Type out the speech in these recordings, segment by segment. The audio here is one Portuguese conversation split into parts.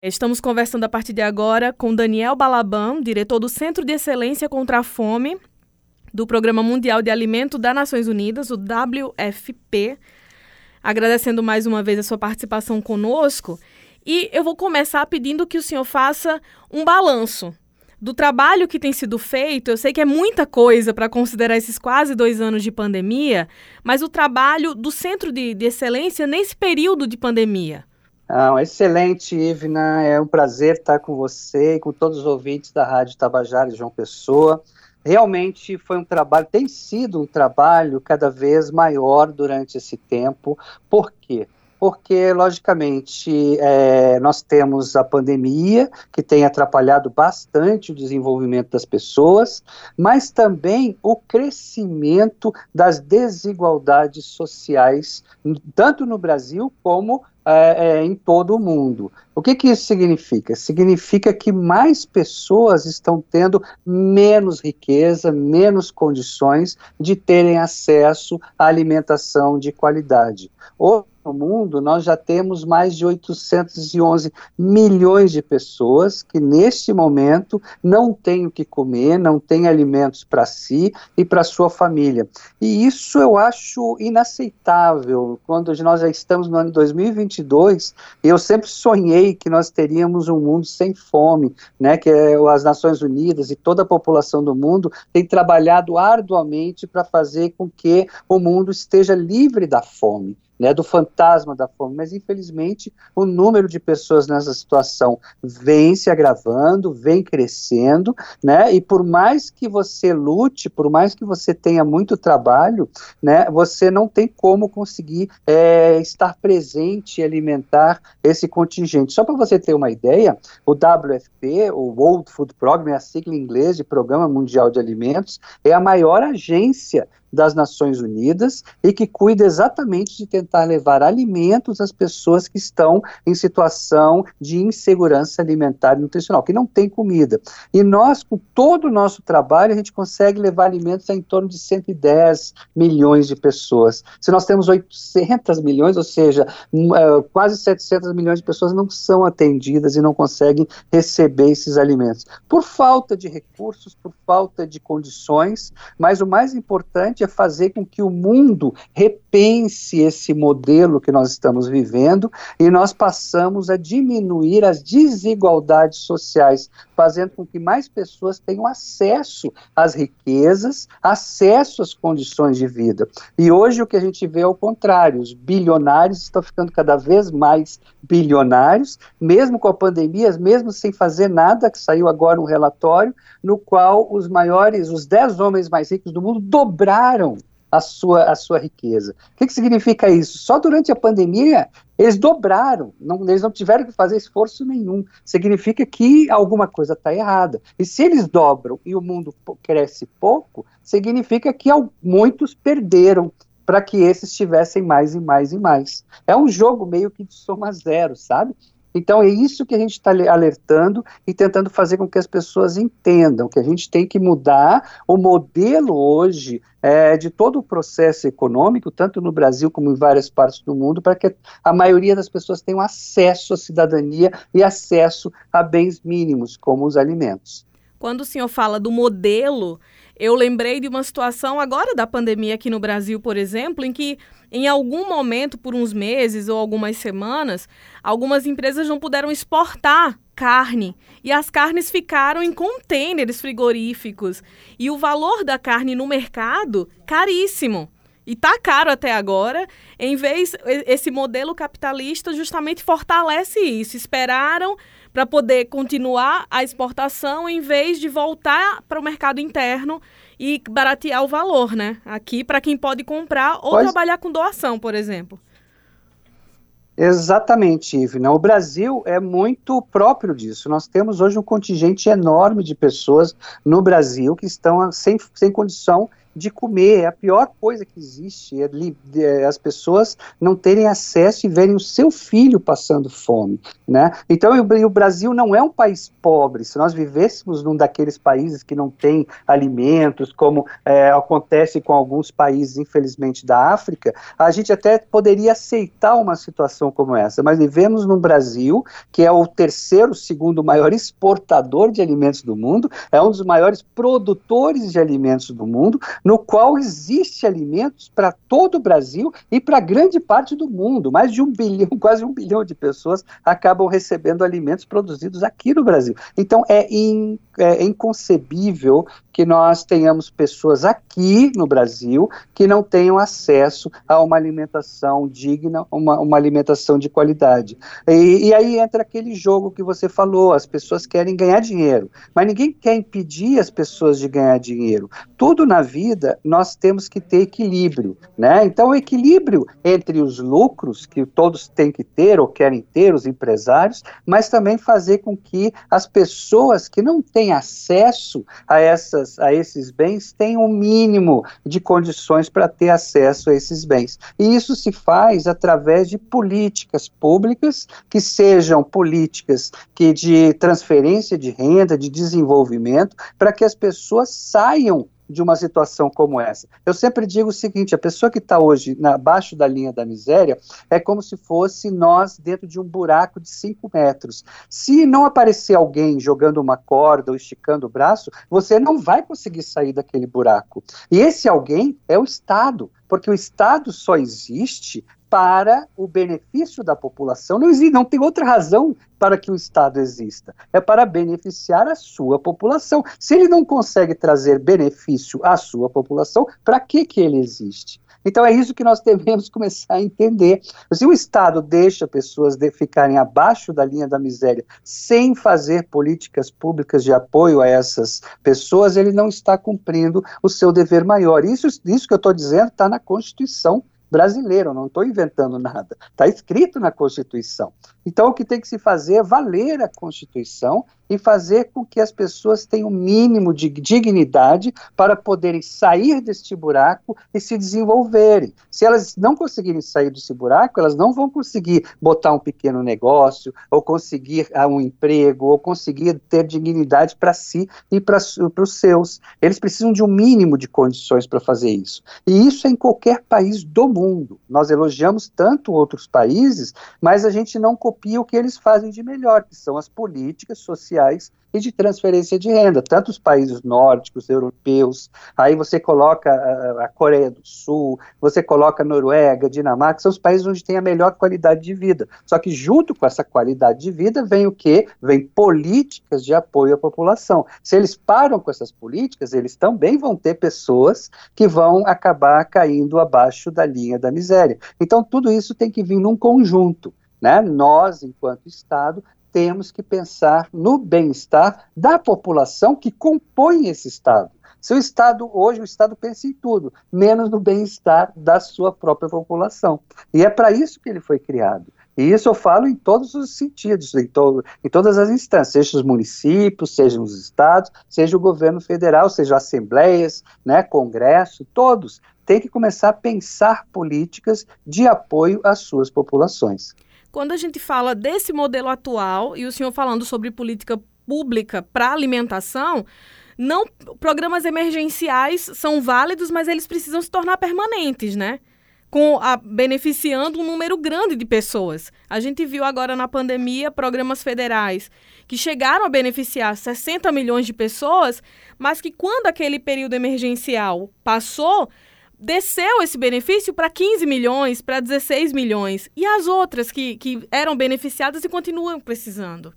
Estamos conversando a partir de agora com Daniel Balaban, diretor do Centro de Excelência contra a Fome do Programa Mundial de Alimento das Nações Unidas, o WFP. Agradecendo mais uma vez a sua participação conosco. E eu vou começar pedindo que o senhor faça um balanço do trabalho que tem sido feito. Eu sei que é muita coisa para considerar esses quase dois anos de pandemia, mas o trabalho do Centro de, de Excelência nesse período de pandemia. Ah, excelente, Ivna. É um prazer estar com você e com todos os ouvintes da Rádio Tabajara de João Pessoa. Realmente foi um trabalho, tem sido um trabalho cada vez maior durante esse tempo. Por quê? porque, logicamente, é, nós temos a pandemia, que tem atrapalhado bastante o desenvolvimento das pessoas, mas também o crescimento das desigualdades sociais, tanto no Brasil como é, é, em todo o mundo. O que, que isso significa? Significa que mais pessoas estão tendo menos riqueza, menos condições de terem acesso à alimentação de qualidade. Ou no mundo, nós já temos mais de 811 milhões de pessoas que, neste momento, não têm o que comer, não têm alimentos para si e para sua família. E isso eu acho inaceitável. Quando nós já estamos no ano 2022, eu sempre sonhei que nós teríamos um mundo sem fome, né? Que é, as Nações Unidas e toda a população do mundo tem trabalhado arduamente para fazer com que o mundo esteja livre da fome né, do fantasma da fome, mas infelizmente o número de pessoas nessa situação vem se agravando, vem crescendo, né, e por mais que você lute, por mais que você tenha muito trabalho, né, você não tem como conseguir é, estar presente e alimentar esse contingente. Só para você ter uma ideia, o WFP, o World Food Program, é a sigla em inglês de Programa Mundial de Alimentos, é a maior agência das Nações Unidas e que cuida exatamente de tentar levar alimentos às pessoas que estão em situação de insegurança alimentar e nutricional, que não tem comida. E nós, com todo o nosso trabalho, a gente consegue levar alimentos a em torno de 110 milhões de pessoas. Se nós temos 800 milhões, ou seja, uh, quase 700 milhões de pessoas não são atendidas e não conseguem receber esses alimentos. Por falta de recursos, por falta de condições, mas o mais importante importante é fazer com que o mundo repense esse modelo que nós estamos vivendo e nós passamos a diminuir as desigualdades sociais, fazendo com que mais pessoas tenham acesso às riquezas, acesso às condições de vida. E hoje o que a gente vê é o contrário, os bilionários estão ficando cada vez mais bilionários, mesmo com a pandemia, mesmo sem fazer nada, que saiu agora um relatório no qual os maiores, os 10 homens mais ricos do mundo dobraram a sua, a sua riqueza. O que, que significa isso? Só durante a pandemia eles dobraram, não, eles não tiveram que fazer esforço nenhum. Significa que alguma coisa está errada. E se eles dobram e o mundo cresce pouco, significa que muitos perderam para que esses tivessem mais e mais e mais. É um jogo meio que de soma zero, sabe? Então é isso que a gente está alertando e tentando fazer com que as pessoas entendam que a gente tem que mudar o modelo hoje é, de todo o processo econômico, tanto no Brasil como em várias partes do mundo, para que a maioria das pessoas tenham acesso à cidadania e acesso a bens mínimos, como os alimentos. Quando o senhor fala do modelo, eu lembrei de uma situação agora da pandemia aqui no Brasil, por exemplo, em que em algum momento, por uns meses ou algumas semanas, algumas empresas não puderam exportar carne e as carnes ficaram em contêineres frigoríficos e o valor da carne no mercado caríssimo. E tá caro até agora. Em vez esse modelo capitalista justamente fortalece isso. Esperaram para poder continuar a exportação em vez de voltar para o mercado interno e baratear o valor, né? Aqui para quem pode comprar ou trabalhar com doação, por exemplo. Exatamente, Ivna. O Brasil é muito próprio disso. Nós temos hoje um contingente enorme de pessoas no Brasil que estão sem, sem condição de comer. É a pior coisa que existe. É, é, as pessoas não terem acesso e verem o seu filho passando fome. Né? Então, o Brasil não é um país pobre. Se nós vivêssemos num daqueles países que não tem alimentos, como é, acontece com alguns países, infelizmente, da África, a gente até poderia aceitar uma situação como essa. Mas vivemos num Brasil que é o terceiro, segundo maior exportador de alimentos do mundo, é um dos maiores produtores de alimentos do mundo, no qual existe alimentos para todo o Brasil e para grande parte do mundo. Mais de um bilhão, quase um bilhão de pessoas acabam recebendo alimentos produzidos aqui no Brasil. Então é, in, é inconcebível que nós tenhamos pessoas aqui no Brasil que não tenham acesso a uma alimentação digna, uma, uma alimentação de qualidade. E, e, aí entra aquele jogo que você falou: as pessoas querem ganhar dinheiro, mas ninguém quer impedir as pessoas de ganhar dinheiro. Tudo na vida nós temos que ter equilíbrio, né? Então, o equilíbrio entre os lucros que todos têm que ter ou querem ter, os empresários, mas também fazer com que as pessoas que não têm acesso a essas a esses bens têm um mínimo de condições para ter acesso a esses bens. E isso se faz através de políticas públicas que sejam políticas que de transferência de renda, de desenvolvimento, para que as pessoas saiam de uma situação como essa. Eu sempre digo o seguinte: a pessoa que está hoje abaixo da linha da miséria é como se fosse nós dentro de um buraco de 5 metros. Se não aparecer alguém jogando uma corda ou esticando o braço, você não vai conseguir sair daquele buraco. E esse alguém é o Estado porque o Estado só existe para o benefício da população. Não existe, não tem outra razão para que o Estado exista. É para beneficiar a sua população. Se ele não consegue trazer benefício à sua população, para que que ele existe? Então é isso que nós devemos começar a entender. Se o Estado deixa pessoas de ficarem abaixo da linha da miséria sem fazer políticas públicas de apoio a essas pessoas, ele não está cumprindo o seu dever maior. Isso, isso que eu estou dizendo está na Constituição brasileiro, não estou inventando nada, está escrito na Constituição. Então, o que tem que se fazer é valer a Constituição e fazer com que as pessoas tenham o mínimo de dignidade para poderem sair deste buraco e se desenvolverem. Se elas não conseguirem sair desse buraco, elas não vão conseguir botar um pequeno negócio, ou conseguir uh, um emprego, ou conseguir ter dignidade para si e para os seus. Eles precisam de um mínimo de condições para fazer isso. E isso é em qualquer país do mundo. Nós elogiamos tanto outros países, mas a gente não copia o que eles fazem de melhor, que são as políticas sociais sociais e de transferência de renda, tanto os países nórdicos, europeus, aí você coloca a, a Coreia do Sul, você coloca a Noruega, Dinamarca, são os países onde tem a melhor qualidade de vida. Só que junto com essa qualidade de vida vem o quê? Vem políticas de apoio à população. Se eles param com essas políticas, eles também vão ter pessoas que vão acabar caindo abaixo da linha da miséria. Então tudo isso tem que vir num conjunto. Né? Nós, enquanto Estado, temos que pensar no bem-estar da população que compõe esse Estado. Se o Estado, hoje, o Estado pensa em tudo, menos no bem-estar da sua própria população. E é para isso que ele foi criado. E isso eu falo em todos os sentidos, em, em todas as instâncias, seja os municípios, sejam os estados, seja o governo federal, seja assembleias, né, congresso, todos têm que começar a pensar políticas de apoio às suas populações. Quando a gente fala desse modelo atual, e o senhor falando sobre política pública para alimentação, não programas emergenciais são válidos, mas eles precisam se tornar permanentes, né? Com a, beneficiando um número grande de pessoas. A gente viu agora na pandemia programas federais que chegaram a beneficiar 60 milhões de pessoas, mas que quando aquele período emergencial passou, desceu esse benefício para 15 milhões, para 16 milhões. E as outras que, que eram beneficiadas e continuam precisando?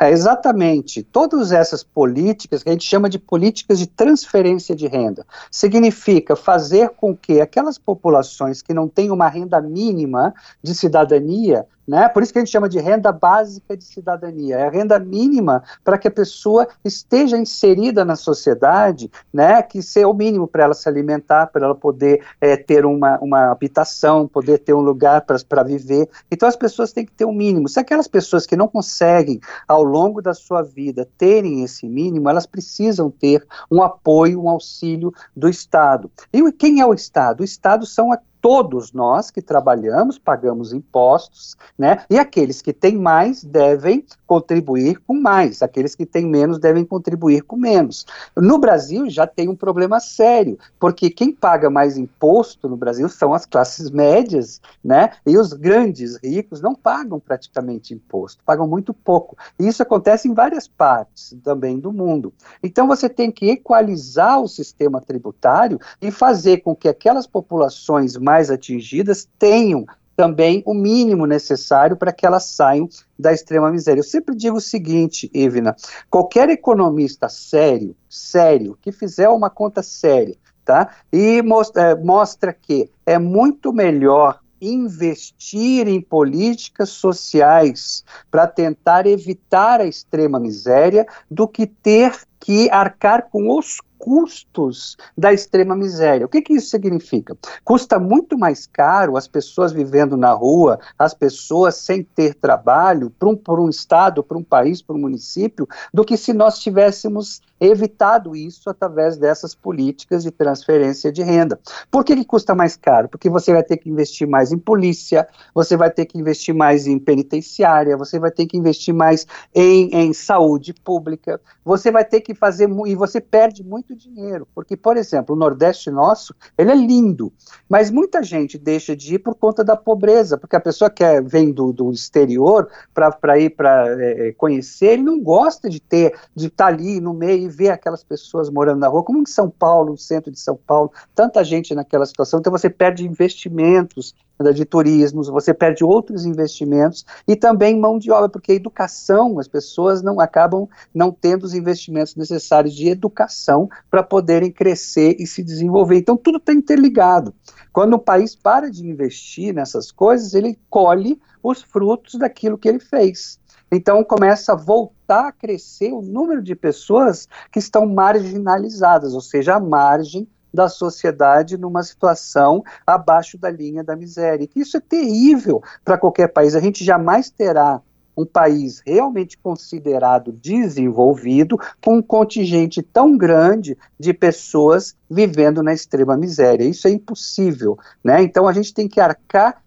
É, exatamente. Todas essas políticas, que a gente chama de políticas de transferência de renda, significa fazer com que aquelas populações que não têm uma renda mínima de cidadania Né? Por isso que a gente chama de renda básica de cidadania, é a renda mínima para que a pessoa esteja inserida na sociedade, né? que seja o mínimo para ela se alimentar, para ela poder é, ter uma, uma habitação, poder ter um lugar para viver. Então as pessoas têm que ter o um mínimo. Se aquelas pessoas que não conseguem, ao longo da sua vida, terem esse mínimo, elas precisam ter um apoio, um auxílio do Estado. E quem é o Estado? O Estado são todos nós que trabalhamos, pagamos impostos, né? E aqueles que têm mais devem contribuir com mais, aqueles que têm menos devem contribuir com menos. No Brasil já tem um problema sério, porque quem paga mais imposto no Brasil são as classes médias, né? E os grandes ricos não pagam praticamente imposto, pagam muito pouco. E isso acontece em várias partes também do mundo. Então você tem que equalizar o sistema tributário e fazer com que aquelas populações mais mais atingidas tenham também o mínimo necessário para que elas saiam da extrema miséria. Eu sempre digo o seguinte, Ivna, qualquer economista sério, sério, que fizer uma conta séria, tá? E mostra, é, mostra que é muito melhor investir em políticas sociais para tentar evitar a extrema miséria do que ter que arcar com os custos da extrema miséria. O que, que isso significa? Custa muito mais caro as pessoas vivendo na rua, as pessoas sem ter trabalho, para um, um estado, para um país, para um município, do que se nós tivéssemos evitado isso através dessas políticas de transferência de renda. Por que, que custa mais caro? Porque você vai ter que investir mais em polícia, você vai ter que investir mais em penitenciária, você vai ter que investir mais em, em saúde pública, você vai ter que fazer, e você perde muito dinheiro, porque, por exemplo, o Nordeste nosso, ele é lindo, mas muita gente deixa de ir por conta da pobreza, porque a pessoa que vem do, do exterior para ir para é, é, conhecer, ele não gosta de ter, de estar tá ali no meio ver aquelas pessoas morando na rua, como em São Paulo, no centro de São Paulo, tanta gente naquela situação, então você perde investimentos de turismo, você perde outros investimentos e também mão de obra, porque a educação, as pessoas não acabam não tendo os investimentos necessários de educação para poderem crescer e se desenvolver. Então tudo está interligado. Quando o país para de investir nessas coisas, ele colhe os frutos daquilo que ele fez. Então começa a voltar a crescer o número de pessoas que estão marginalizadas, ou seja, à margem da sociedade numa situação abaixo da linha da miséria. Isso é terrível para qualquer país. A gente jamais terá um país realmente considerado desenvolvido com um contingente tão grande de pessoas vivendo na extrema miséria. Isso é impossível, né? Então a gente tem que arcar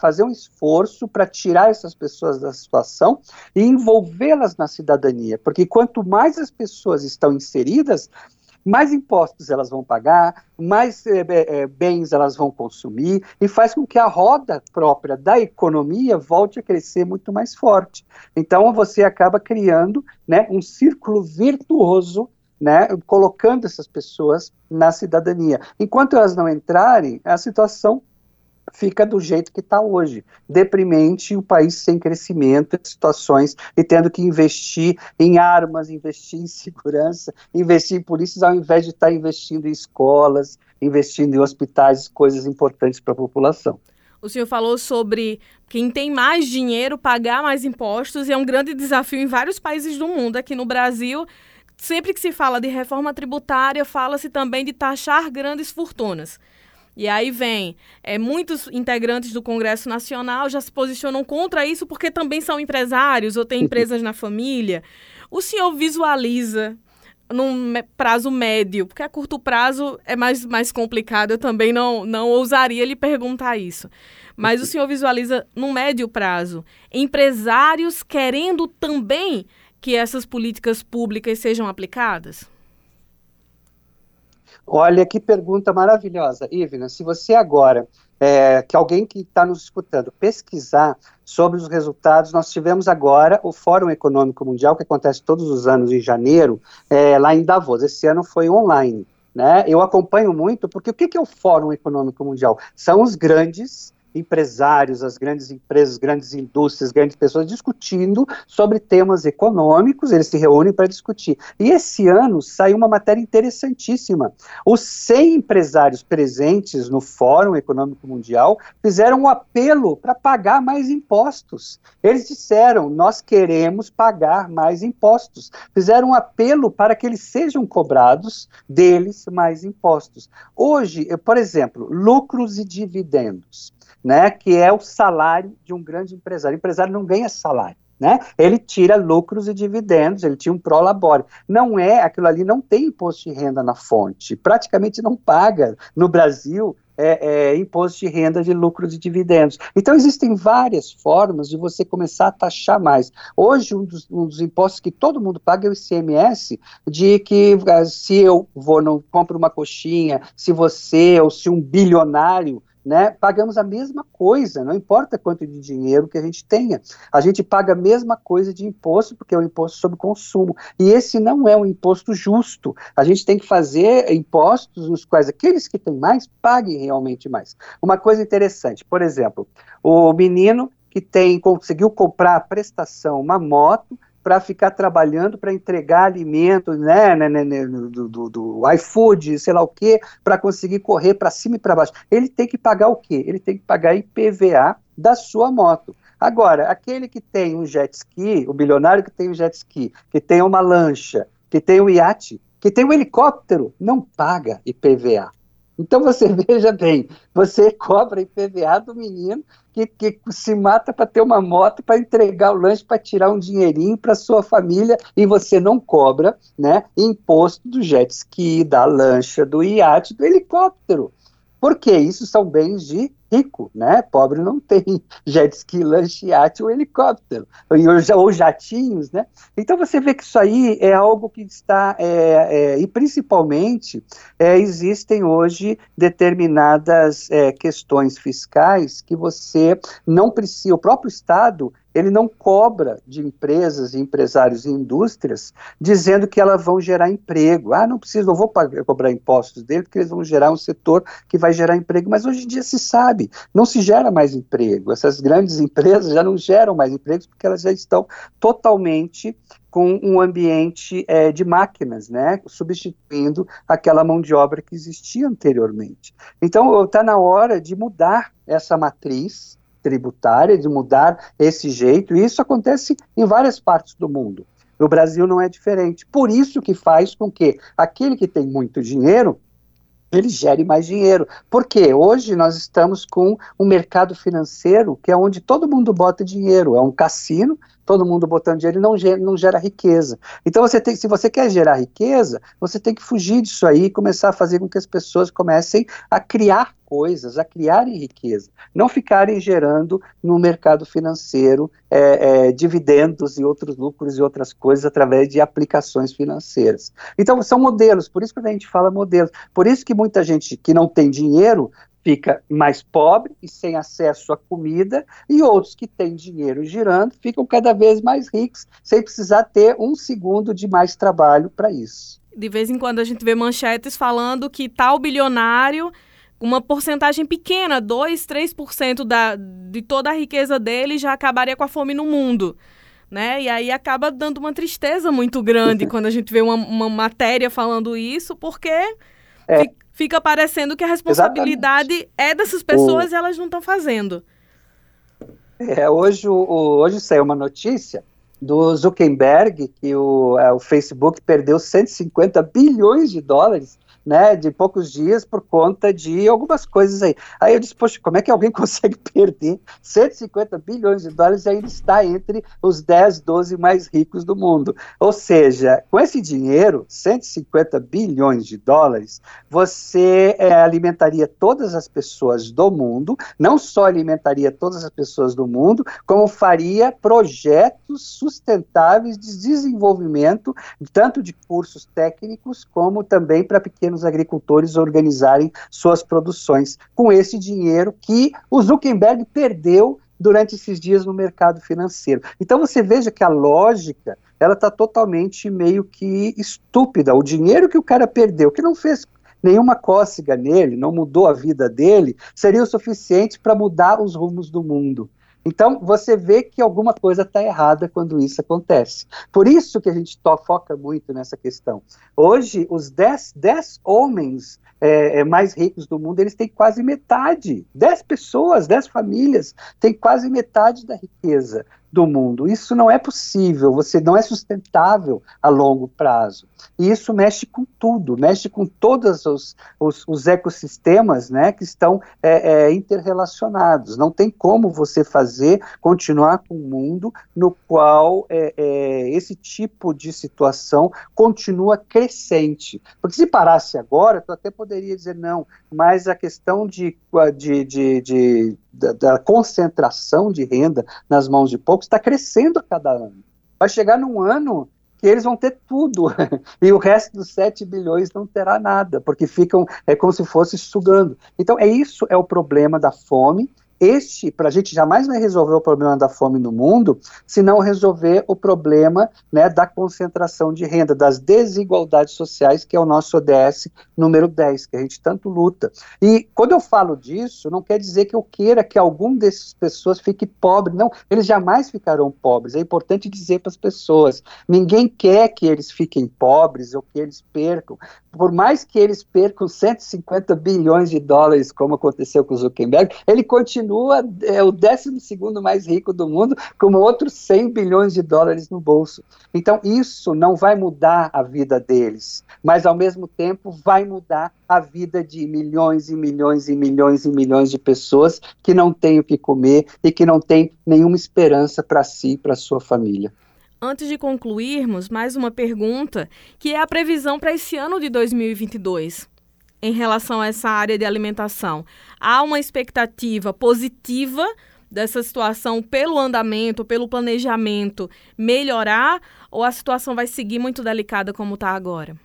fazer um esforço para tirar essas pessoas da situação e envolvê-las na cidadania, porque quanto mais as pessoas estão inseridas, mais impostos elas vão pagar, mais é, é, bens elas vão consumir e faz com que a roda própria da economia volte a crescer muito mais forte. Então você acaba criando né, um círculo virtuoso né, colocando essas pessoas na cidadania. Enquanto elas não entrarem, a situação fica do jeito que está hoje. Deprimente, o país sem crescimento, situações e tendo que investir em armas, investir em segurança, investir em polícias, ao invés de estar tá investindo em escolas, investindo em hospitais, coisas importantes para a população. O senhor falou sobre quem tem mais dinheiro pagar mais impostos e é um grande desafio em vários países do mundo. Aqui no Brasil, sempre que se fala de reforma tributária, fala-se também de taxar grandes fortunas. E aí vem, é, muitos integrantes do Congresso Nacional já se posicionam contra isso porque também são empresários ou têm empresas na família. O senhor visualiza num prazo médio, porque a curto prazo é mais, mais complicado, eu também não, não ousaria lhe perguntar isso. Mas o senhor visualiza no médio prazo empresários querendo também que essas políticas públicas sejam aplicadas? Olha que pergunta maravilhosa, Ivna. Se você agora, é, que alguém que está nos escutando, pesquisar sobre os resultados, nós tivemos agora o Fórum Econômico Mundial, que acontece todos os anos em janeiro, é, lá em Davos. Esse ano foi online. Né? Eu acompanho muito, porque o que, que é o Fórum Econômico Mundial? São os grandes empresários, as grandes empresas, grandes indústrias, grandes pessoas discutindo sobre temas econômicos, eles se reúnem para discutir. E esse ano saiu uma matéria interessantíssima. Os 100 empresários presentes no Fórum Econômico Mundial fizeram um apelo para pagar mais impostos. Eles disseram: nós queremos pagar mais impostos. Fizeram um apelo para que eles sejam cobrados deles mais impostos. Hoje, por exemplo, lucros e dividendos né, que é o salário de um grande empresário. O empresário não ganha salário. Né? Ele tira lucros e dividendos, ele tinha um prolabore. Não é, aquilo ali não tem imposto de renda na fonte, praticamente não paga no Brasil é, é, imposto de renda de lucros e dividendos. Então, existem várias formas de você começar a taxar mais. Hoje, um dos, um dos impostos que todo mundo paga é o ICMS, de que ah, se eu vou, não compro uma coxinha, se você ou se um bilionário né, pagamos a mesma coisa, não importa quanto de dinheiro que a gente tenha. A gente paga a mesma coisa de imposto, porque é um imposto sobre consumo. E esse não é um imposto justo. A gente tem que fazer impostos nos quais aqueles que têm mais paguem realmente mais. Uma coisa interessante, por exemplo, o menino que tem conseguiu comprar a prestação, uma moto, para ficar trabalhando para entregar alimentos, né, né, né, né do, do, do, iFood, sei lá o quê, para conseguir correr para cima e para baixo. Ele tem que pagar o quê? Ele tem que pagar IPVA da sua moto. Agora, aquele que tem um jet ski, o bilionário que tem um jet ski, que tem uma lancha, que tem um iate, que tem um helicóptero, não paga IPVA. Então você veja bem, você cobra IPVA do menino que, que se mata para ter uma moto, para entregar o lanche, para tirar um dinheirinho para sua família e você não cobra, né, imposto do jet ski, da lancha, do iate, do helicóptero. Porque isso são bens de rico, né? Pobre não tem jet ski, lanche, iate ou helicóptero, ou jatinhos, né? Então você vê que isso aí é algo que está, é, é, e principalmente é, existem hoje determinadas é, questões fiscais que você não precisa, o próprio Estado ele não cobra de empresas, empresários e indústrias dizendo que elas vão gerar emprego. Ah, não preciso, não vou pagar, cobrar impostos dele porque eles vão gerar um setor que vai gerar emprego. Mas hoje em dia se sabe, não se gera mais emprego. Essas grandes empresas já não geram mais empregos porque elas já estão totalmente com um ambiente é, de máquinas, né, substituindo aquela mão de obra que existia anteriormente. Então, está na hora de mudar essa matriz tributária, de mudar esse jeito, e isso acontece em várias partes do mundo. No Brasil não é diferente. Por isso que faz com que aquele que tem muito dinheiro ele gere mais dinheiro. Porque hoje nós estamos com um mercado financeiro que é onde todo mundo bota dinheiro. É um cassino todo mundo botando dinheiro não gera, não gera riqueza. Então, você tem, se você quer gerar riqueza, você tem que fugir disso aí e começar a fazer com que as pessoas comecem a criar coisas, a criarem riqueza, não ficarem gerando no mercado financeiro é, é, dividendos e outros lucros e outras coisas através de aplicações financeiras. Então, são modelos, por isso que a gente fala modelos. Por isso que muita gente que não tem dinheiro fica mais pobre e sem acesso à comida, e outros que têm dinheiro girando ficam cada vez mais ricos, sem precisar ter um segundo de mais trabalho para isso. De vez em quando a gente vê manchetes falando que tal bilionário, uma porcentagem pequena, 2, 3% da, de toda a riqueza dele já acabaria com a fome no mundo. Né? E aí acaba dando uma tristeza muito grande quando a gente vê uma, uma matéria falando isso, porque é fica parecendo que a responsabilidade Exatamente. é dessas pessoas o... e elas não estão fazendo. É, hoje, o, hoje saiu uma notícia do Zuckerberg que o, é, o Facebook perdeu 150 bilhões de dólares né, de poucos dias por conta de algumas coisas aí. Aí eu disse, poxa, como é que alguém consegue perder 150 bilhões de dólares e ainda está entre os 10, 12 mais ricos do mundo? Ou seja, com esse dinheiro, 150 bilhões de dólares, você é, alimentaria todas as pessoas do mundo, não só alimentaria todas as pessoas do mundo, como faria projetos sustentáveis de desenvolvimento, tanto de cursos técnicos como também para pequenos pequenos agricultores organizarem suas produções com esse dinheiro que o Zuckerberg perdeu durante esses dias no mercado financeiro. Então você veja que a lógica ela está totalmente meio que estúpida. O dinheiro que o cara perdeu, que não fez nenhuma cócega nele, não mudou a vida dele, seria o suficiente para mudar os rumos do mundo. Então, você vê que alguma coisa está errada quando isso acontece. Por isso que a gente foca muito nessa questão. Hoje, os 10 homens é, é, mais ricos do mundo, eles têm quase metade. 10 pessoas, 10 famílias têm quase metade da riqueza do mundo. Isso não é possível, você não é sustentável a longo prazo. E isso mexe com tudo, mexe com todos os, os, os ecossistemas né, que estão é, é, interrelacionados. Não tem como você fazer, continuar com um mundo no qual é, é esse tipo de situação continua crescente. Porque se parasse agora, tu até poderia dizer não, mas a questão de, de, de, de da, da, concentração de renda nas mãos de poucos está crescendo a cada ano. Vai chegar num ano que eles vão ter tudo e o resto dos 7 bilhões não terá nada, porque ficam, é como se fosse sugando. Então, é isso é o problema da fome este, para a gente jamais vai resolver o problema da fome no mundo, se não resolver o problema né, da concentração de renda, das desigualdades sociais, que é o nosso ODS número 10, que a gente tanto luta. E quando eu falo disso, não quer dizer que eu queira que algum dessas pessoas fique pobre, não, eles jamais ficarão pobres, é importante dizer para as pessoas, ninguém quer que eles fiquem pobres ou que eles percam, por mais que eles percam 150 bilhões de dólares, como aconteceu com o Zuckerberg, ele continua é, o 12 mais rico do mundo, com outros 100 bilhões de dólares no bolso. Então, isso não vai mudar a vida deles, mas ao mesmo tempo vai mudar a vida de milhões e milhões e milhões e milhões de pessoas que não têm o que comer e que não têm nenhuma esperança para si e para sua família. Antes de concluirmos, mais uma pergunta, que é a previsão para esse ano de 2022 em relação a essa área de alimentação. Há uma expectativa positiva dessa situação pelo andamento, pelo planejamento melhorar ou a situação vai seguir muito delicada como está agora?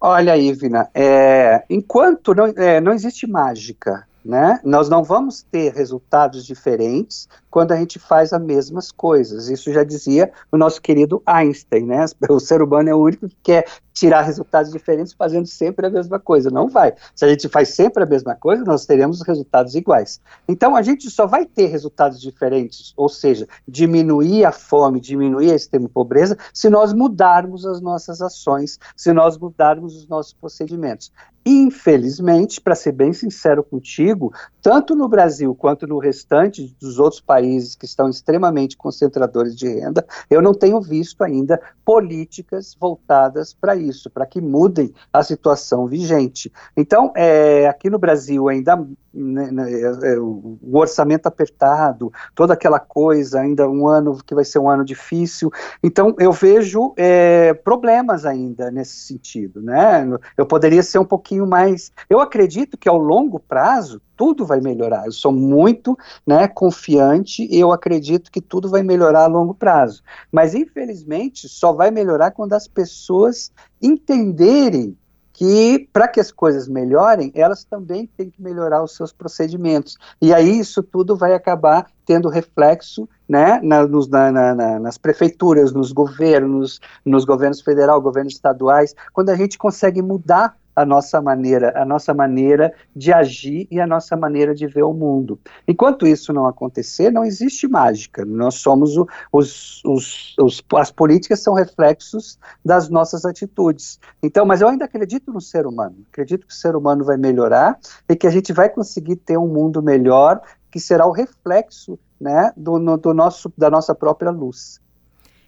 Olha, Ivna, é, enquanto não, é, não existe mágica, né? Nós não vamos ter resultados diferentes quando a gente faz as mesmas coisas. Isso já dizia o nosso querido Einstein, né? O ser humano é o único que quer tirar resultados diferentes fazendo sempre a mesma coisa. Não vai. Se a gente faz sempre a mesma coisa, nós teremos resultados iguais. Então, a gente só vai ter resultados diferentes, ou seja, diminuir a fome, diminuir a extrema pobreza, se nós mudarmos as nossas ações, se nós mudarmos os nossos procedimentos. Infelizmente, para ser bem sincero contigo, tanto no Brasil quanto no restante dos outros países que estão extremamente concentradores de renda, eu não tenho visto ainda políticas voltadas para isso, para que mudem a situação vigente. Então, é, aqui no Brasil ainda né, né, é, é, o orçamento apertado, toda aquela coisa, ainda um ano que vai ser um ano difícil. Então, eu vejo é, problemas ainda nesse sentido. Né? Eu poderia ser um pouquinho mais. Eu acredito que ao longo prazo tudo vai melhorar. Eu sou muito né, confiante e eu acredito que tudo vai melhorar a longo prazo. Mas, infelizmente, só vai melhorar quando as pessoas entenderem que para que as coisas melhorem, elas também têm que melhorar os seus procedimentos. E aí isso tudo vai acabar tendo reflexo né, na, nos, na, na, nas prefeituras, nos governos, nos governos federal, governos estaduais, quando a gente consegue mudar a nossa maneira, a nossa maneira de agir e a nossa maneira de ver o mundo. Enquanto isso não acontecer, não existe mágica. Nós somos o, os, os, os, as políticas são reflexos das nossas atitudes. Então, mas eu ainda acredito no ser humano. Acredito que o ser humano vai melhorar e que a gente vai conseguir ter um mundo melhor que será o reflexo, né, do, no, do nosso da nossa própria luz.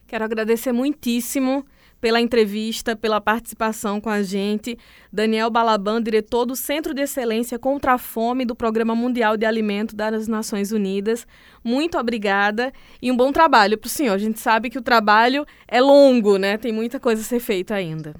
Quero agradecer muitíssimo pela entrevista, pela participação com a gente. Daniel Balaban, diretor do Centro de Excelência contra a Fome do Programa Mundial de Alimento das Nações Unidas. Muito obrigada e um bom trabalho para o senhor. A gente sabe que o trabalho é longo, né? Tem muita coisa a ser feita ainda.